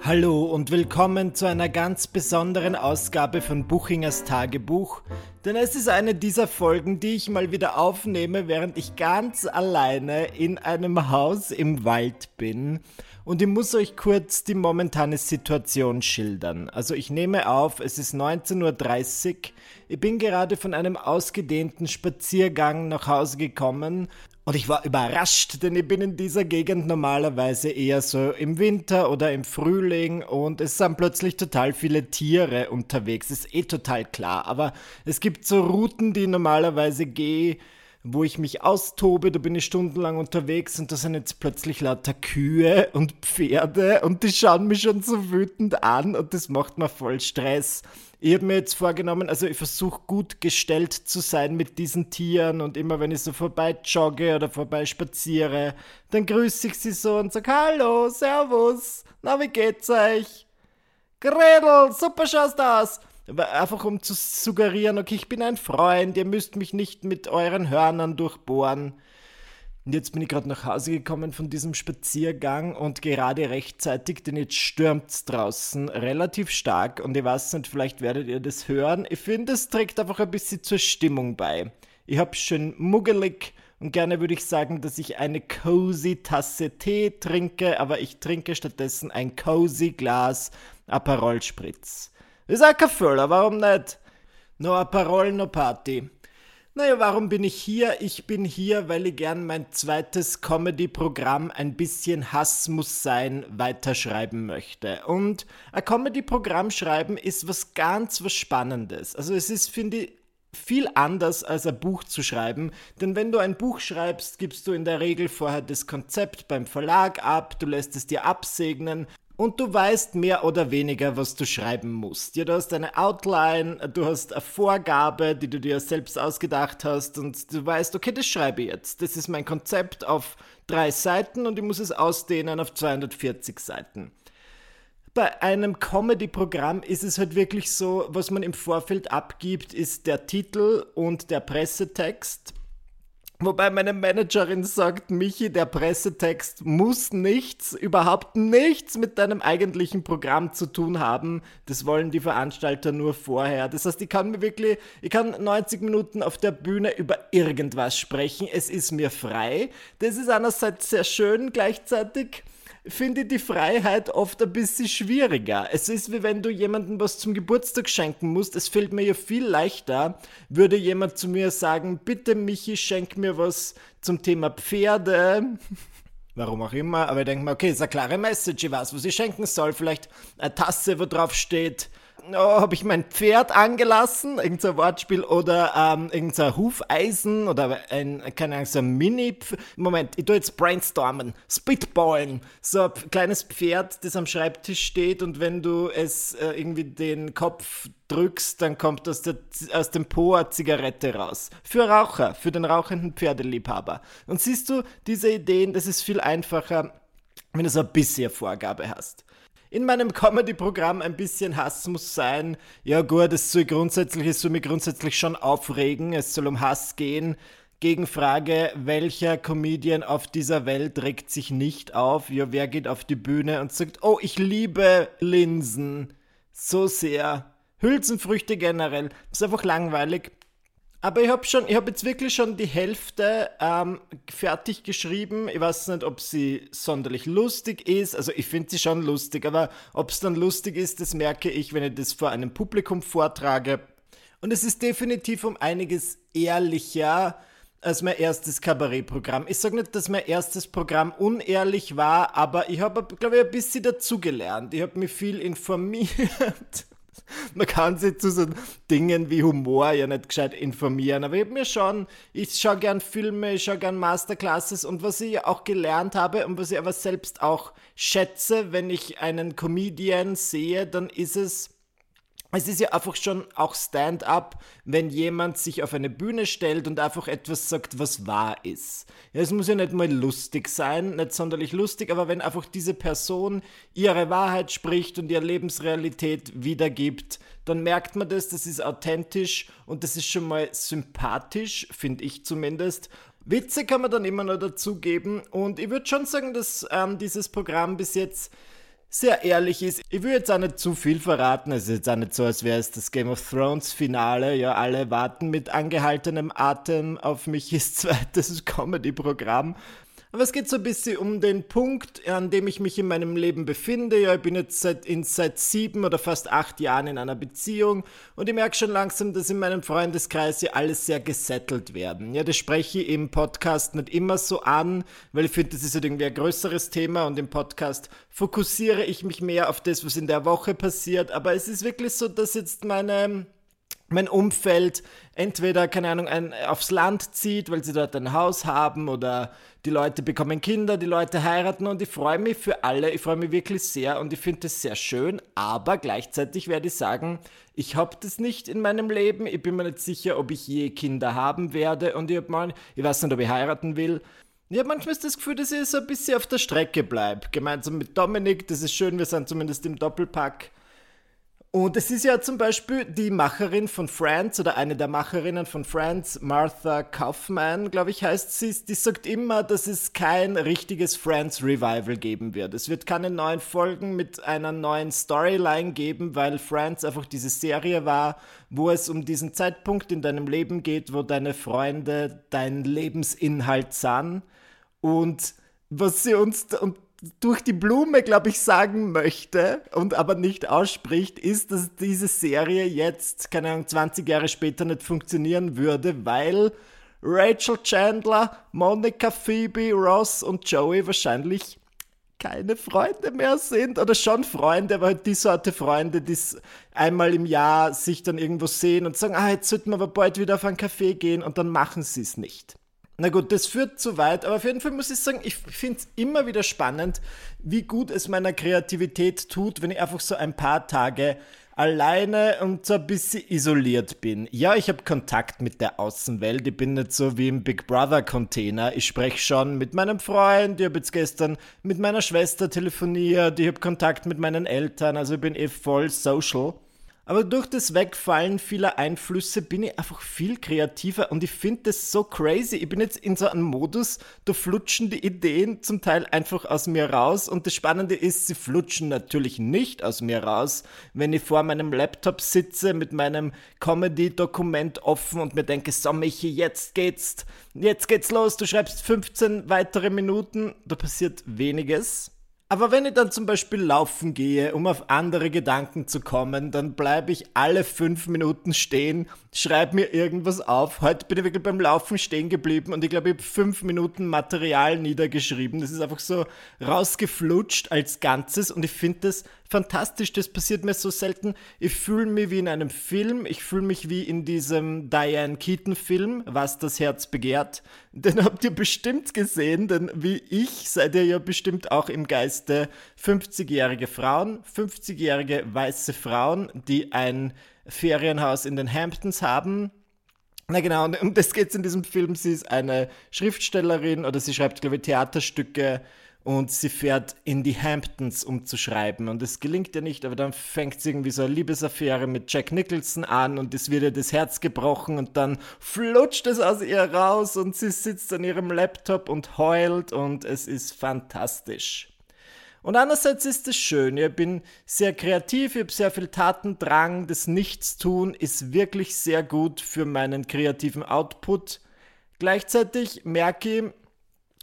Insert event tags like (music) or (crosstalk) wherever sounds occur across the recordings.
Hallo und willkommen zu einer ganz besonderen Ausgabe von Buchingers Tagebuch, denn es ist eine dieser Folgen, die ich mal wieder aufnehme, während ich ganz alleine in einem Haus im Wald bin. Und ich muss euch kurz die momentane Situation schildern. Also ich nehme auf, es ist 19.30 Uhr, ich bin gerade von einem ausgedehnten Spaziergang nach Hause gekommen und ich war überrascht, denn ich bin in dieser Gegend normalerweise eher so im Winter oder im Frühling und es sind plötzlich total viele Tiere unterwegs. Ist eh total klar, aber es gibt so Routen, die ich normalerweise gehe, wo ich mich austobe, da bin ich stundenlang unterwegs und da sind jetzt plötzlich lauter Kühe und Pferde und die schauen mich schon so wütend an und das macht mir voll Stress. Ich habe mir jetzt vorgenommen, also ich versuche gut gestellt zu sein mit diesen Tieren und immer wenn ich so vorbei jogge oder vorbei spaziere, dann grüße ich sie so und sage Hallo, Servus, na wie geht's euch? Gretel, super schaust du aus. Einfach um zu suggerieren, okay, ich bin ein Freund, ihr müsst mich nicht mit euren Hörnern durchbohren. Und jetzt bin ich gerade nach Hause gekommen von diesem Spaziergang und gerade rechtzeitig, denn jetzt stürmt es draußen relativ stark und ich weiß nicht, vielleicht werdet ihr das hören. Ich finde, es trägt einfach ein bisschen zur Stimmung bei. Ich habe schön muggelig und gerne würde ich sagen, dass ich eine cozy Tasse Tee trinke, aber ich trinke stattdessen ein cozy Glas Aperol Spritz. Ist auch kein Füller, warum nicht? No Aperol, no Party. Naja, warum bin ich hier? Ich bin hier, weil ich gern mein zweites Comedy-Programm ein bisschen Hass muss sein weiterschreiben möchte. Und ein Comedy-Programm schreiben ist was ganz was Spannendes. Also es ist, finde ich, viel anders als ein Buch zu schreiben, denn wenn du ein Buch schreibst, gibst du in der Regel vorher das Konzept beim Verlag ab, du lässt es dir absegnen und du weißt mehr oder weniger, was du schreiben musst. Ja, du hast eine Outline, du hast eine Vorgabe, die du dir selbst ausgedacht hast und du weißt, okay, das schreibe ich jetzt. Das ist mein Konzept auf drei Seiten und ich muss es ausdehnen auf 240 Seiten. Bei einem Comedy-Programm ist es halt wirklich so, was man im Vorfeld abgibt, ist der Titel und der Pressetext. Wobei meine Managerin sagt, Michi, der Pressetext muss nichts, überhaupt nichts mit deinem eigentlichen Programm zu tun haben. Das wollen die Veranstalter nur vorher. Das heißt, ich kann mir wirklich, ich kann 90 Minuten auf der Bühne über irgendwas sprechen. Es ist mir frei. Das ist einerseits sehr schön, gleichzeitig finde ich die Freiheit oft ein bisschen schwieriger. Es ist wie wenn du jemandem was zum Geburtstag schenken musst. Es fällt mir ja viel leichter, würde jemand zu mir sagen, bitte Michi, schenk mir was zum Thema Pferde. (laughs) Warum auch immer, aber ich denke mir, okay, ist eine klare Message, ich weiß, was ich schenken soll. Vielleicht eine Tasse, wo drauf steht, oh, habe ich mein Pferd angelassen, irgendein Wortspiel, oder ähm, irgendein Hufeisen oder ein, keine Ahnung, so ein Mini. Moment, ich tue jetzt brainstormen, spitballen. So ein kleines Pferd, das am Schreibtisch steht und wenn du es äh, irgendwie den Kopf drückst, dann kommt aus, der, aus dem Po eine Zigarette raus. Für Raucher, für den rauchenden Pferdeliebhaber. Und siehst du, diese Ideen, das ist viel einfacher, wenn du so ein bisschen Vorgabe hast in meinem Comedy-Programm ein bisschen Hass muss sein. Ja gut, es soll grundsätzlich, es soll mich grundsätzlich schon aufregen. Es soll um Hass gehen. Gegenfrage, welcher Comedian auf dieser Welt regt sich nicht auf? Ja, wer geht auf die Bühne und sagt, oh, ich liebe Linsen so sehr. Hülsenfrüchte generell. Das ist einfach langweilig. Aber ich habe schon, ich habe jetzt wirklich schon die Hälfte ähm, fertig geschrieben. Ich weiß nicht, ob sie sonderlich lustig ist. Also ich finde sie schon lustig, aber ob es dann lustig ist, das merke ich, wenn ich das vor einem Publikum vortrage. Und es ist definitiv um einiges ehrlicher als mein erstes Kabarettprogramm. Ich sage nicht, dass mein erstes Programm unehrlich war, aber ich habe, glaube ich, ein bisschen dazugelernt. Ich habe mich viel informiert. (laughs) Man kann sich zu so Dingen wie Humor ja nicht gescheit informieren, aber ich habe mir schon, ich schaue gern Filme, ich schaue gern Masterclasses und was ich auch gelernt habe und was ich aber selbst auch schätze, wenn ich einen Comedian sehe, dann ist es es ist ja einfach schon auch Stand-up, wenn jemand sich auf eine Bühne stellt und einfach etwas sagt, was wahr ist. Ja, es muss ja nicht mal lustig sein, nicht sonderlich lustig, aber wenn einfach diese Person ihre Wahrheit spricht und ihre Lebensrealität wiedergibt, dann merkt man das, das ist authentisch und das ist schon mal sympathisch, finde ich zumindest. Witze kann man dann immer noch dazugeben und ich würde schon sagen, dass ähm, dieses Programm bis jetzt sehr ehrlich ist. Ich will jetzt auch nicht zu viel verraten. Es ist jetzt auch nicht so, als wäre es das Game of Thrones Finale. Ja, alle warten mit angehaltenem Atem auf Michis (laughs) zweites Comedy-Programm. Aber es geht so ein bisschen um den Punkt, an dem ich mich in meinem Leben befinde. Ja, ich bin jetzt seit, in, seit sieben oder fast acht Jahren in einer Beziehung und ich merke schon langsam, dass in meinem Freundeskreis ja alles sehr gesettelt werden. Ja, das spreche ich im Podcast nicht immer so an, weil ich finde, das ist halt irgendwie ein größeres Thema und im Podcast fokussiere ich mich mehr auf das, was in der Woche passiert. Aber es ist wirklich so, dass jetzt meine mein Umfeld entweder, keine Ahnung, ein, aufs Land zieht, weil sie dort ein Haus haben oder die Leute bekommen Kinder, die Leute heiraten und ich freue mich für alle, ich freue mich wirklich sehr und ich finde das sehr schön, aber gleichzeitig werde ich sagen, ich habe das nicht in meinem Leben, ich bin mir nicht sicher, ob ich je Kinder haben werde und ich, hab mal, ich weiß nicht, ob ich heiraten will. Ich habe manchmal das Gefühl, dass ich so ein bisschen auf der Strecke bleibe, gemeinsam mit Dominik, das ist schön, wir sind zumindest im Doppelpack und es ist ja zum Beispiel die Macherin von Friends oder eine der Macherinnen von Friends, Martha Kaufman, glaube ich, heißt sie, die sagt immer, dass es kein richtiges Friends Revival geben wird. Es wird keine neuen Folgen mit einer neuen Storyline geben, weil Friends einfach diese Serie war, wo es um diesen Zeitpunkt in deinem Leben geht, wo deine Freunde dein Lebensinhalt sahen. Und was sie uns, und durch die Blume, glaube ich, sagen möchte und aber nicht ausspricht, ist, dass diese Serie jetzt, keine Ahnung, 20 Jahre später nicht funktionieren würde, weil Rachel Chandler, Monica, Phoebe, Ross und Joey wahrscheinlich keine Freunde mehr sind oder schon Freunde, aber halt die Sorte Freunde, die einmal im Jahr sich dann irgendwo sehen und sagen, ah, jetzt sollten wir aber bald wieder auf einen Café gehen und dann machen sie es nicht. Na gut, das führt zu weit, aber auf jeden Fall muss ich sagen, ich finde es immer wieder spannend, wie gut es meiner Kreativität tut, wenn ich einfach so ein paar Tage alleine und so ein bisschen isoliert bin. Ja, ich habe Kontakt mit der Außenwelt. Ich bin nicht so wie im Big Brother Container. Ich spreche schon mit meinem Freund. Ich habe jetzt gestern mit meiner Schwester telefoniert. Ich habe Kontakt mit meinen Eltern. Also ich bin eh voll social. Aber durch das Wegfallen vieler Einflüsse bin ich einfach viel kreativer und ich finde das so crazy. Ich bin jetzt in so einem Modus, da flutschen die Ideen zum Teil einfach aus mir raus und das Spannende ist, sie flutschen natürlich nicht aus mir raus, wenn ich vor meinem Laptop sitze mit meinem Comedy-Dokument offen und mir denke, so Michi, jetzt geht's, jetzt geht's los, du schreibst 15 weitere Minuten, da passiert weniges. Aber wenn ich dann zum Beispiel laufen gehe, um auf andere Gedanken zu kommen, dann bleibe ich alle fünf Minuten stehen, schreibe mir irgendwas auf. Heute bin ich wirklich beim Laufen stehen geblieben und ich glaube, ich habe fünf Minuten Material niedergeschrieben. Das ist einfach so rausgeflutscht als Ganzes und ich finde das fantastisch. Das passiert mir so selten. Ich fühle mich wie in einem Film. Ich fühle mich wie in diesem Diane Keaton-Film, Was das Herz begehrt. Den habt ihr bestimmt gesehen, denn wie ich seid ihr ja bestimmt auch im Geiste 50-jährige Frauen, 50-jährige weiße Frauen, die ein Ferienhaus in den Hamptons haben. Na genau, und um das geht es in diesem Film. Sie ist eine Schriftstellerin oder sie schreibt, glaube ich, Theaterstücke und sie fährt in die Hamptons, um zu schreiben. Und es gelingt ihr nicht, aber dann fängt sie irgendwie so eine Liebesaffäre mit Jack Nicholson an und es wird ihr das Herz gebrochen und dann flutscht es aus ihr raus und sie sitzt an ihrem Laptop und heult und es ist fantastisch. Und andererseits ist es schön, ich bin sehr kreativ, ich habe sehr viel Tatendrang, das Nichtstun ist wirklich sehr gut für meinen kreativen Output. Gleichzeitig merke ich,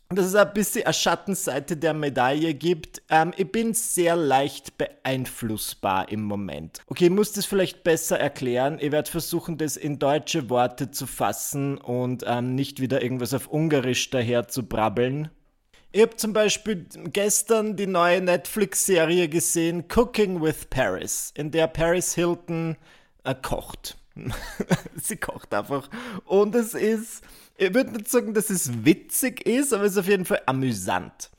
dass es ein bisschen eine Schattenseite der Medaille gibt. Ähm, ich bin sehr leicht beeinflussbar im Moment. Okay, ich muss das vielleicht besser erklären. Ich werde versuchen, das in deutsche Worte zu fassen und ähm, nicht wieder irgendwas auf Ungarisch daher zu brabbeln. Ich habe zum Beispiel gestern die neue Netflix-Serie gesehen, Cooking with Paris, in der Paris Hilton äh, kocht. (laughs) Sie kocht einfach. Und es ist ich würde nicht sagen, dass es witzig ist, aber es ist auf jeden Fall amüsant.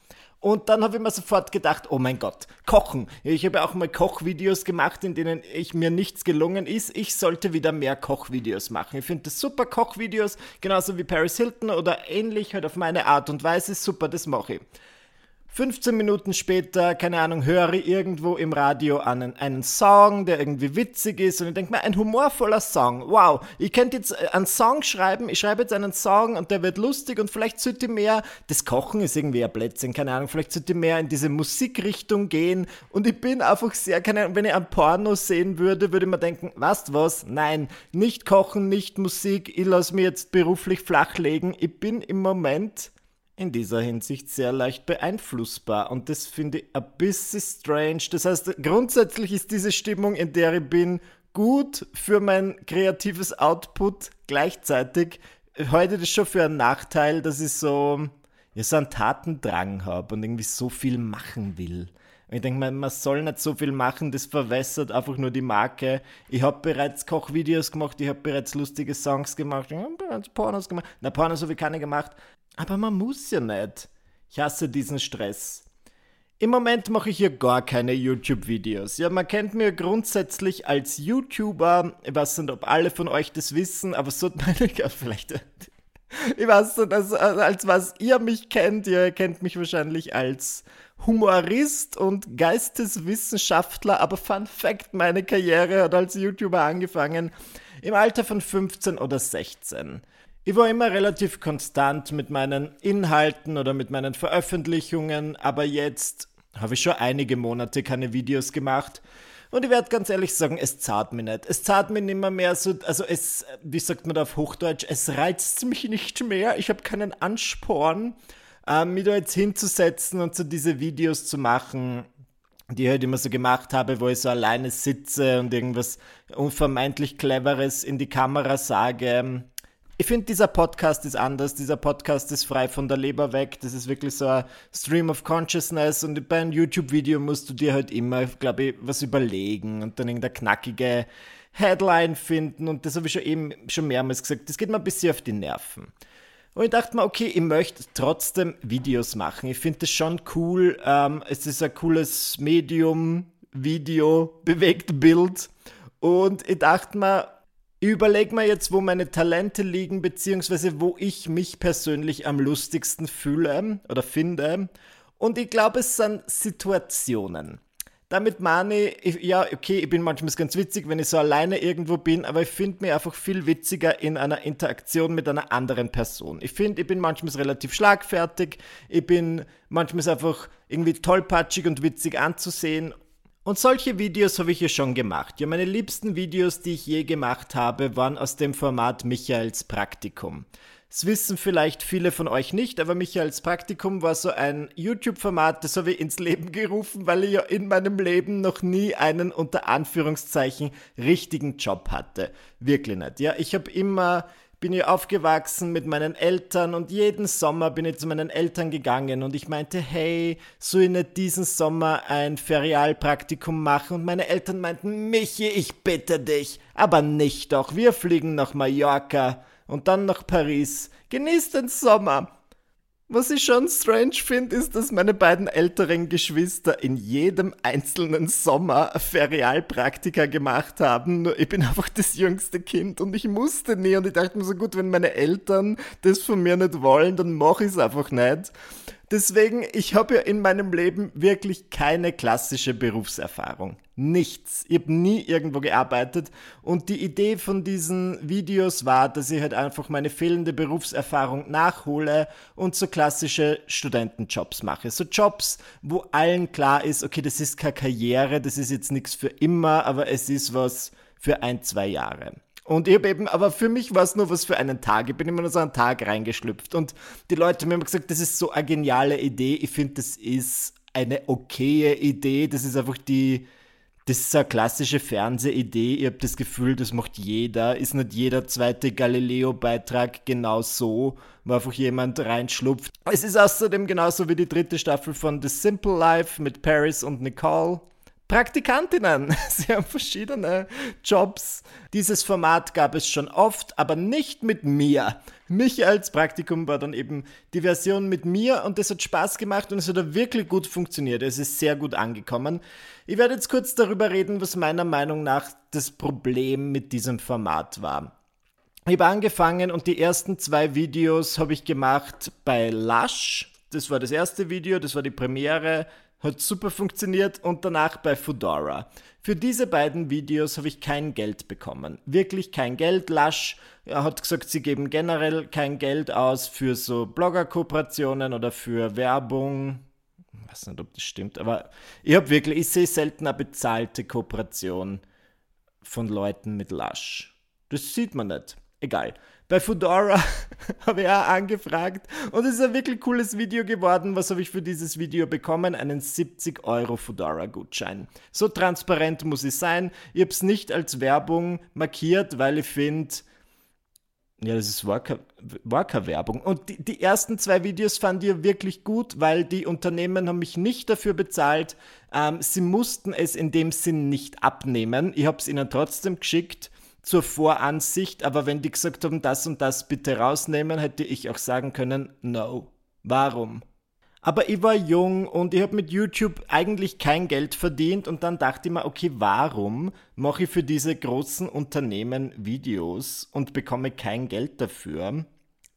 Und dann habe ich mir sofort gedacht, oh mein Gott, Kochen. Ich habe auch mal Kochvideos gemacht, in denen ich mir nichts gelungen ist. Ich sollte wieder mehr Kochvideos machen. Ich finde das super, Kochvideos, genauso wie Paris Hilton oder ähnlich, halt auf meine Art und Weise. Super, das mache ich. 15 Minuten später, keine Ahnung, höre ich irgendwo im Radio einen, einen Song, der irgendwie witzig ist und ich denke mir, ein humorvoller Song, wow, ich könnte jetzt äh, einen Song schreiben, ich schreibe jetzt einen Song und der wird lustig und vielleicht sollte ich mehr, das Kochen ist irgendwie ein Plätzchen, keine Ahnung, vielleicht sollte ich mehr in diese Musikrichtung gehen und ich bin einfach sehr, keine Ahnung, wenn ich ein Porno sehen würde, würde ich mir denken, weißt was, nein, nicht kochen, nicht Musik, ich lasse mich jetzt beruflich flachlegen, ich bin im Moment in dieser Hinsicht sehr leicht beeinflussbar. Und das finde ich ein bisschen strange. Das heißt, grundsätzlich ist diese Stimmung, in der ich bin, gut für mein kreatives Output. Gleichzeitig heute das schon für einen Nachteil, dass ich so, ja, so einen Tatendrang habe und irgendwie so viel machen will. Und ich denke mal, man soll nicht so viel machen, das verwässert einfach nur die Marke. Ich habe bereits Kochvideos gemacht, ich habe bereits lustige Songs gemacht, ich habe bereits Pornos gemacht. Na, Pornos habe ich keine gemacht, aber man muss ja nicht. Ich hasse diesen Stress. Im Moment mache ich hier gar keine YouTube-Videos. Ja, man kennt mir grundsätzlich als YouTuber. Ich weiß nicht, ob alle von euch das wissen, aber so meine (laughs) ich vielleicht. Ich weiß nicht, als, als was ihr mich kennt. Ihr kennt mich wahrscheinlich als Humorist und Geisteswissenschaftler. Aber Fun Fact: meine Karriere hat als YouTuber angefangen im Alter von 15 oder 16. Ich war immer relativ konstant mit meinen Inhalten oder mit meinen Veröffentlichungen, aber jetzt habe ich schon einige Monate keine Videos gemacht. Und ich werde ganz ehrlich sagen, es zahlt mich nicht. Es zahlt mich nicht mehr, mehr so, also es, wie sagt man da auf Hochdeutsch, es reizt mich nicht mehr. Ich habe keinen Ansporn, äh, mich da jetzt hinzusetzen und so diese Videos zu machen, die ich halt immer so gemacht habe, wo ich so alleine sitze und irgendwas unvermeintlich Cleveres in die Kamera sage. Ich finde, dieser Podcast ist anders. Dieser Podcast ist frei von der Leber weg. Das ist wirklich so ein Stream of Consciousness. Und bei einem YouTube-Video musst du dir halt immer, glaube ich, was überlegen und dann irgendeine knackige Headline finden. Und das habe ich schon eben schon mehrmals gesagt. Das geht mir ein bisschen auf die Nerven. Und ich dachte mir, okay, ich möchte trotzdem Videos machen. Ich finde das schon cool. Ähm, es ist ein cooles Medium, Video, bewegt Bild. Und ich dachte mir, ich überlege mir jetzt, wo meine Talente liegen, beziehungsweise wo ich mich persönlich am lustigsten fühle oder finde. Und ich glaube, es sind Situationen. Damit meine ich, ja, okay, ich bin manchmal ganz witzig, wenn ich so alleine irgendwo bin, aber ich finde mich einfach viel witziger in einer Interaktion mit einer anderen Person. Ich finde, ich bin manchmal relativ schlagfertig, ich bin manchmal einfach irgendwie tollpatschig und witzig anzusehen und solche Videos habe ich ja schon gemacht. Ja, meine liebsten Videos, die ich je gemacht habe, waren aus dem Format Michaels Praktikum. Das wissen vielleicht viele von euch nicht, aber Michaels Praktikum war so ein YouTube-Format, das habe ich ins Leben gerufen, weil ich ja in meinem Leben noch nie einen unter Anführungszeichen richtigen Job hatte. Wirklich nicht. Ja, ich habe immer bin ich aufgewachsen mit meinen Eltern und jeden Sommer bin ich zu meinen Eltern gegangen und ich meinte, hey, soll ich nicht diesen Sommer ein Ferialpraktikum machen? Und meine Eltern meinten, Michi, ich bitte dich, aber nicht doch, wir fliegen nach Mallorca und dann nach Paris. Genieß den Sommer. Was ich schon strange finde, ist, dass meine beiden älteren Geschwister in jedem einzelnen Sommer Ferialpraktika gemacht haben. Nur ich bin einfach das jüngste Kind und ich musste nie. Und ich dachte mir so gut, wenn meine Eltern das von mir nicht wollen, dann mache ich es einfach nicht. Deswegen, ich habe ja in meinem Leben wirklich keine klassische Berufserfahrung. Nichts. Ich habe nie irgendwo gearbeitet. Und die Idee von diesen Videos war, dass ich halt einfach meine fehlende Berufserfahrung nachhole und so klassische Studentenjobs mache. So Jobs, wo allen klar ist, okay, das ist keine Karriere, das ist jetzt nichts für immer, aber es ist was für ein, zwei Jahre. Und ich habe eben, aber für mich war es nur was für einen Tag. Ich bin immer nur so einen Tag reingeschlüpft. Und die Leute haben immer gesagt, das ist so eine geniale Idee. Ich finde, das ist eine okaye Idee. Das ist einfach die, das ist eine klassische Fernsehidee. Ich habe das Gefühl, das macht jeder. Ist nicht jeder zweite Galileo-Beitrag genau so, wo einfach jemand reinschlupft. Es ist außerdem genauso wie die dritte Staffel von The Simple Life mit Paris und Nicole. Praktikantinnen. (laughs) Sie haben verschiedene Jobs. Dieses Format gab es schon oft, aber nicht mit mir. Mich als Praktikum war dann eben die Version mit mir und das hat Spaß gemacht und es hat wirklich gut funktioniert. Es ist sehr gut angekommen. Ich werde jetzt kurz darüber reden, was meiner Meinung nach das Problem mit diesem Format war. Ich habe angefangen und die ersten zwei Videos habe ich gemacht bei Lush das war das erste Video, das war die Premiere, hat super funktioniert und danach bei Fedora. Für diese beiden Videos habe ich kein Geld bekommen. Wirklich kein Geld. Lush hat gesagt, sie geben generell kein Geld aus für so Blogger-Kooperationen oder für Werbung. Ich weiß nicht, ob das stimmt, aber ich habe wirklich, ich sehe selten eine bezahlte Kooperation von Leuten mit Lush. Das sieht man nicht. Egal. Bei Fedora (laughs) habe ich auch angefragt und es ist ein wirklich cooles Video geworden. Was habe ich für dieses Video bekommen? Einen 70 Euro Fedora-Gutschein. So transparent muss es sein. Ich habe es nicht als Werbung markiert, weil ich finde, ja, das ist Worker-Werbung. Und die, die, ersten zwei Videos fand ich wirklich gut, weil die Unternehmen haben mich nicht dafür bezahlt. Ähm, sie mussten es in dem Sinn nicht abnehmen. Ich habe es ihnen trotzdem geschickt zur Voransicht, aber wenn die gesagt haben, das und das bitte rausnehmen, hätte ich auch sagen können, no. Warum? Aber ich war jung und ich habe mit YouTube eigentlich kein Geld verdient und dann dachte ich mir, okay, warum mache ich für diese großen Unternehmen Videos und bekomme kein Geld dafür?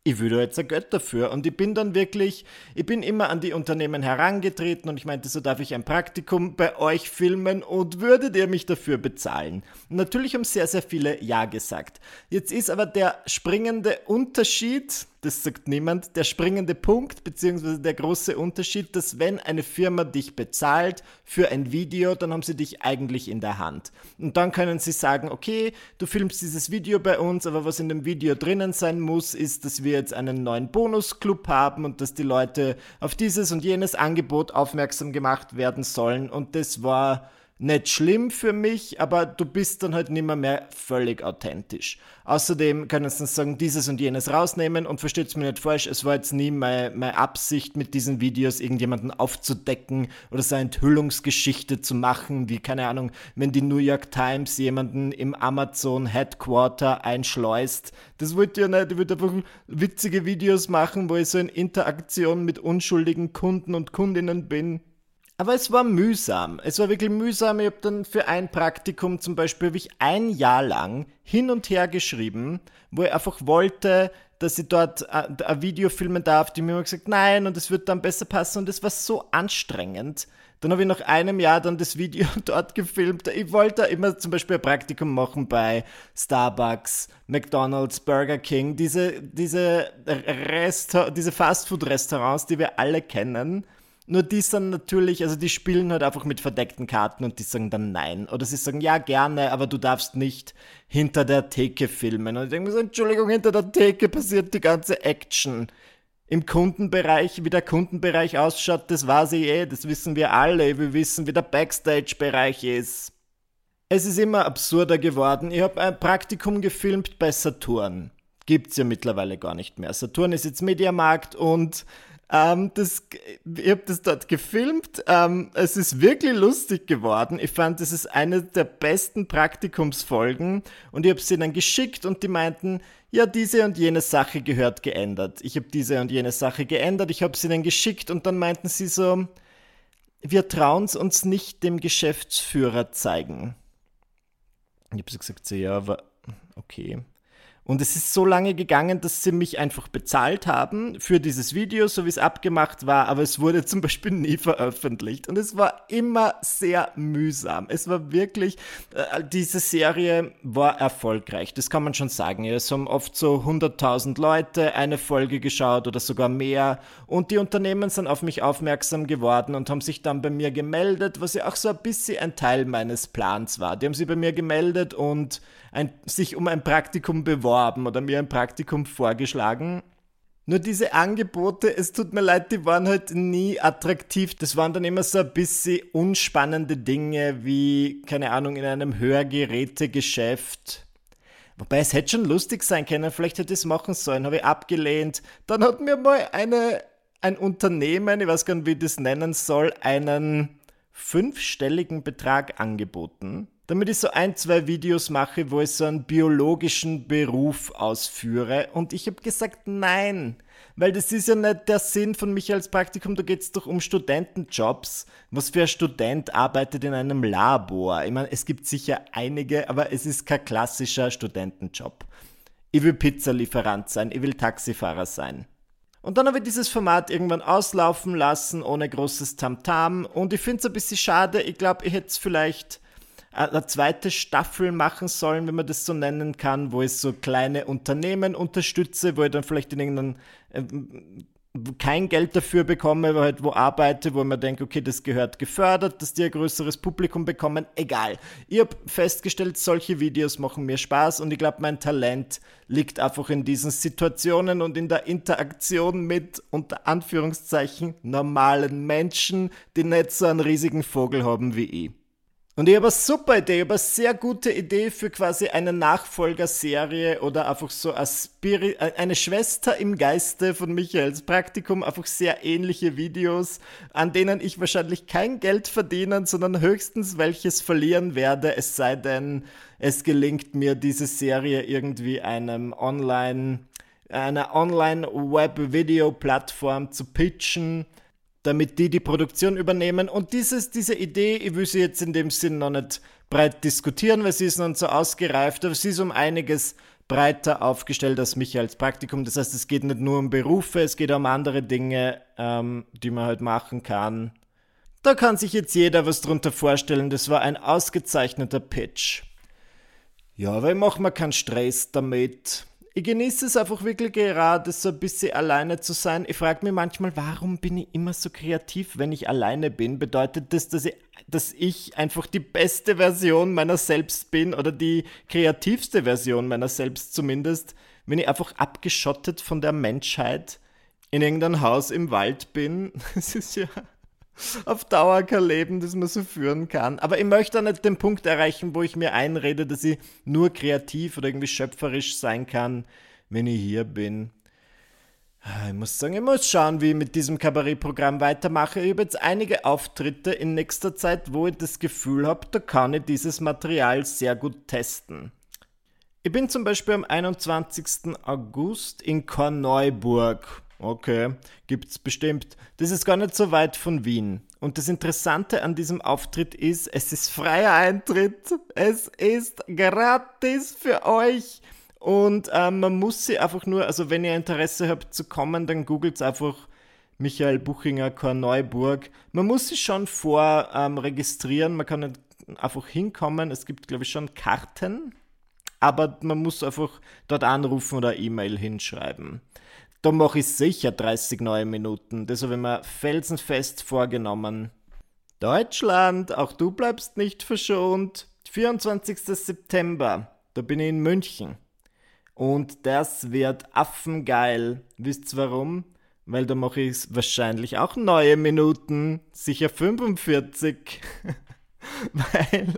Ich da jetzt ein Geld dafür. Und ich bin dann wirklich, ich bin immer an die Unternehmen herangetreten und ich meinte, so darf ich ein Praktikum bei euch filmen und würdet ihr mich dafür bezahlen? Und natürlich haben sehr, sehr viele Ja gesagt. Jetzt ist aber der springende Unterschied, das sagt niemand, der springende Punkt beziehungsweise der große Unterschied, dass wenn eine Firma dich bezahlt für ein Video, dann haben sie dich eigentlich in der Hand. Und dann können sie sagen, okay, du filmst dieses Video bei uns, aber was in dem Video drinnen sein muss, ist, dass wir jetzt einen neuen Bonusclub haben und dass die Leute auf dieses und jenes Angebot aufmerksam gemacht werden sollen. Und das war nicht schlimm für mich, aber du bist dann halt nicht mehr, völlig authentisch. Außerdem können sie sagen, dieses und jenes rausnehmen und versteht es mir nicht falsch, es war jetzt nie meine, meine Absicht mit diesen Videos irgendjemanden aufzudecken oder so eine Enthüllungsgeschichte zu machen, wie keine Ahnung, wenn die New York Times jemanden im Amazon Headquarter einschleust. Das wollte ja nicht, ich wollte einfach witzige Videos machen, wo ich so in Interaktion mit unschuldigen Kunden und Kundinnen bin. Aber es war mühsam. Es war wirklich mühsam. Ich habe dann für ein Praktikum zum Beispiel ich ein Jahr lang hin und her geschrieben, wo ich einfach wollte, dass ich dort äh, ein Video filmen darf. Die mir immer gesagt, nein, und es wird dann besser passen. Und es war so anstrengend. Dann habe ich nach einem Jahr dann das Video (laughs) dort gefilmt. Ich wollte immer zum Beispiel ein Praktikum machen bei Starbucks, McDonald's, Burger King, diese, diese, diese Fastfood-Restaurants, die wir alle kennen. Nur die sind natürlich, also die spielen halt einfach mit verdeckten Karten und die sagen dann nein. Oder sie sagen, ja, gerne, aber du darfst nicht hinter der Theke filmen. Und ich denke mir so, Entschuldigung, hinter der Theke passiert die ganze Action. Im Kundenbereich, wie der Kundenbereich ausschaut, das war sie eh, das wissen wir alle. Wir wissen, wie der Backstage-Bereich ist. Es ist immer absurder geworden. Ich habe ein Praktikum gefilmt bei Saturn. Gibt's ja mittlerweile gar nicht mehr. Saturn ist jetzt Mediamarkt und ähm, das, ich habe das dort gefilmt. Ähm, es ist wirklich lustig geworden. Ich fand, das ist eine der besten Praktikumsfolgen und ich habe sie dann geschickt und die meinten, ja, diese und jene Sache gehört geändert. Ich habe diese und jene Sache geändert. Ich habe sie dann geschickt und dann meinten sie so, wir trauen es uns nicht dem Geschäftsführer zeigen. Ich habe so gesagt, so, ja, aber okay. Und es ist so lange gegangen, dass sie mich einfach bezahlt haben für dieses Video, so wie es abgemacht war, aber es wurde (laughs) zum Beispiel nie veröffentlicht. Und es war immer sehr mühsam. Es war wirklich, äh, diese Serie war erfolgreich, das kann man schon sagen. Es haben oft so 100.000 Leute eine Folge geschaut oder sogar mehr. Und die Unternehmen sind auf mich aufmerksam geworden und haben sich dann bei mir gemeldet, was ja auch so ein bisschen ein Teil meines Plans war. Die haben sich bei mir gemeldet und ein, sich um ein Praktikum beworben oder mir ein Praktikum vorgeschlagen. Nur diese Angebote, es tut mir leid, die waren halt nie attraktiv. Das waren dann immer so ein bisschen unspannende Dinge wie, keine Ahnung, in einem Hörgerätegeschäft. Wobei es hätte schon lustig sein können, vielleicht hätte ich es machen sollen, habe ich abgelehnt. Dann hat mir mal eine, ein Unternehmen, ich weiß gar nicht, wie ich das nennen soll, einen fünfstelligen Betrag angeboten damit ich so ein, zwei Videos mache, wo ich so einen biologischen Beruf ausführe. Und ich habe gesagt, nein, weil das ist ja nicht der Sinn von mich als Praktikum, da geht es doch um Studentenjobs. Was für ein Student arbeitet in einem Labor? Ich meine, es gibt sicher einige, aber es ist kein klassischer Studentenjob. Ich will Pizzalieferant sein, ich will Taxifahrer sein. Und dann habe ich dieses Format irgendwann auslaufen lassen, ohne großes Tamtam. -Tam. Und ich finde es ein bisschen schade. Ich glaube, ich hätte es vielleicht eine zweite Staffel machen sollen, wenn man das so nennen kann, wo ich so kleine Unternehmen unterstütze, wo ich dann vielleicht in irgendeinem äh, kein Geld dafür bekomme, aber halt wo arbeite, wo man denkt, okay, das gehört gefördert, dass die ein größeres Publikum bekommen, egal. Ich habe festgestellt, solche Videos machen mir Spaß und ich glaube, mein Talent liegt einfach in diesen Situationen und in der Interaktion mit, unter Anführungszeichen, normalen Menschen, die nicht so einen riesigen Vogel haben wie ich. Und ich habe eine super Idee, ich habe eine sehr gute Idee für quasi eine Nachfolgerserie oder einfach so eine, eine Schwester im Geiste von Michaels Praktikum, einfach sehr ähnliche Videos, an denen ich wahrscheinlich kein Geld verdienen, sondern höchstens welches verlieren werde, es sei denn, es gelingt mir diese Serie irgendwie einem Online, einer Online-Web-Video-Plattform zu pitchen damit die die Produktion übernehmen. Und dieses, diese Idee, ich will sie jetzt in dem Sinn noch nicht breit diskutieren, weil sie ist noch nicht so ausgereift, aber sie ist um einiges breiter aufgestellt als mich als Praktikum. Das heißt, es geht nicht nur um Berufe, es geht um andere Dinge, ähm, die man halt machen kann. Da kann sich jetzt jeder was drunter vorstellen. Das war ein ausgezeichneter Pitch. Ja, weil ich mache mir keinen Stress damit ich genieße es einfach wirklich gerade, so ein bisschen alleine zu sein. Ich frage mich manchmal, warum bin ich immer so kreativ, wenn ich alleine bin? Bedeutet das, dass ich, dass ich einfach die beste Version meiner selbst bin oder die kreativste Version meiner selbst zumindest, wenn ich einfach abgeschottet von der Menschheit in irgendeinem Haus im Wald bin? (laughs) Das ist ja auf Dauer kein Leben, das man so führen kann. Aber ich möchte auch nicht den Punkt erreichen, wo ich mir einrede, dass ich nur kreativ oder irgendwie schöpferisch sein kann, wenn ich hier bin. Ah, ich muss sagen, ich muss schauen, wie ich mit diesem Kabarettprogramm weitermache. Ich habe jetzt einige Auftritte in nächster Zeit, wo ich das Gefühl habe, da kann ich dieses Material sehr gut testen. Ich bin zum Beispiel am 21. August in Korneuburg. Okay, gibt's bestimmt. Das ist gar nicht so weit von Wien. Und das Interessante an diesem Auftritt ist, es ist freier Eintritt. Es ist gratis für euch. Und äh, man muss sie einfach nur, also wenn ihr Interesse habt zu kommen, dann googelt einfach Michael Buchinger Korneuburg. Man muss sich schon vor ähm, registrieren, man kann nicht einfach hinkommen. Es gibt, glaube ich, schon Karten, aber man muss einfach dort anrufen oder E-Mail hinschreiben. Da mache ich sicher 30 neue Minuten. Das habe ich mir felsenfest vorgenommen. Deutschland, auch du bleibst nicht verschont. 24. September, da bin ich in München. Und das wird affengeil. Wisst ihr warum? Weil da mache ich wahrscheinlich auch neue Minuten. Sicher 45. (laughs) Weil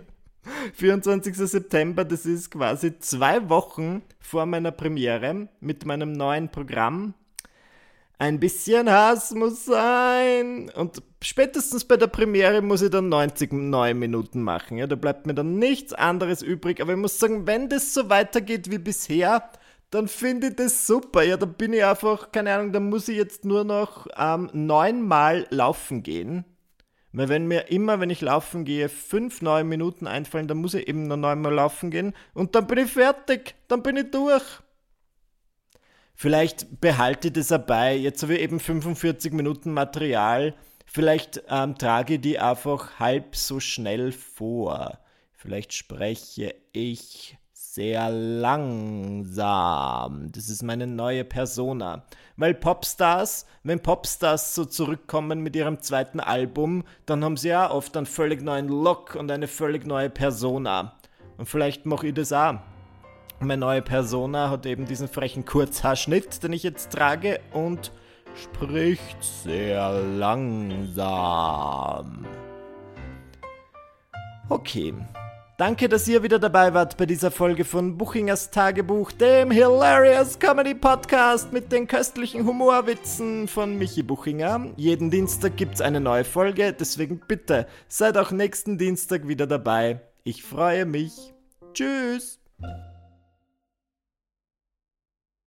24. September, das ist quasi zwei Wochen vor meiner Premiere mit meinem neuen Programm. Ein bisschen Hass muss sein. Und spätestens bei der Premiere muss ich dann 90 neue Minuten machen. Ja, da bleibt mir dann nichts anderes übrig. Aber ich muss sagen, wenn das so weitergeht wie bisher, dann finde ich das super. Ja, da bin ich einfach, keine Ahnung, dann muss ich jetzt nur noch ähm, neunmal laufen gehen. Weil wenn mir immer, wenn ich laufen gehe, fünf neue Minuten einfallen, dann muss ich eben noch neunmal laufen gehen und dann bin ich fertig, dann bin ich durch. Vielleicht behalte ich das dabei. Jetzt habe ich eben 45 Minuten Material. Vielleicht ähm, trage ich die einfach halb so schnell vor. Vielleicht spreche ich sehr langsam. Das ist meine neue Persona. Weil Popstars, wenn Popstars so zurückkommen mit ihrem zweiten Album, dann haben sie ja oft einen völlig neuen Look und eine völlig neue Persona. Und vielleicht mache ich das auch. Meine neue Persona hat eben diesen frechen Kurzhaarschnitt, den ich jetzt trage und spricht sehr langsam. Okay, Danke, dass ihr wieder dabei wart bei dieser Folge von Buchingers Tagebuch, dem Hilarious Comedy Podcast mit den köstlichen Humorwitzen von Michi Buchinger. Jeden Dienstag gibt's eine neue Folge, deswegen bitte seid auch nächsten Dienstag wieder dabei. Ich freue mich. Tschüss.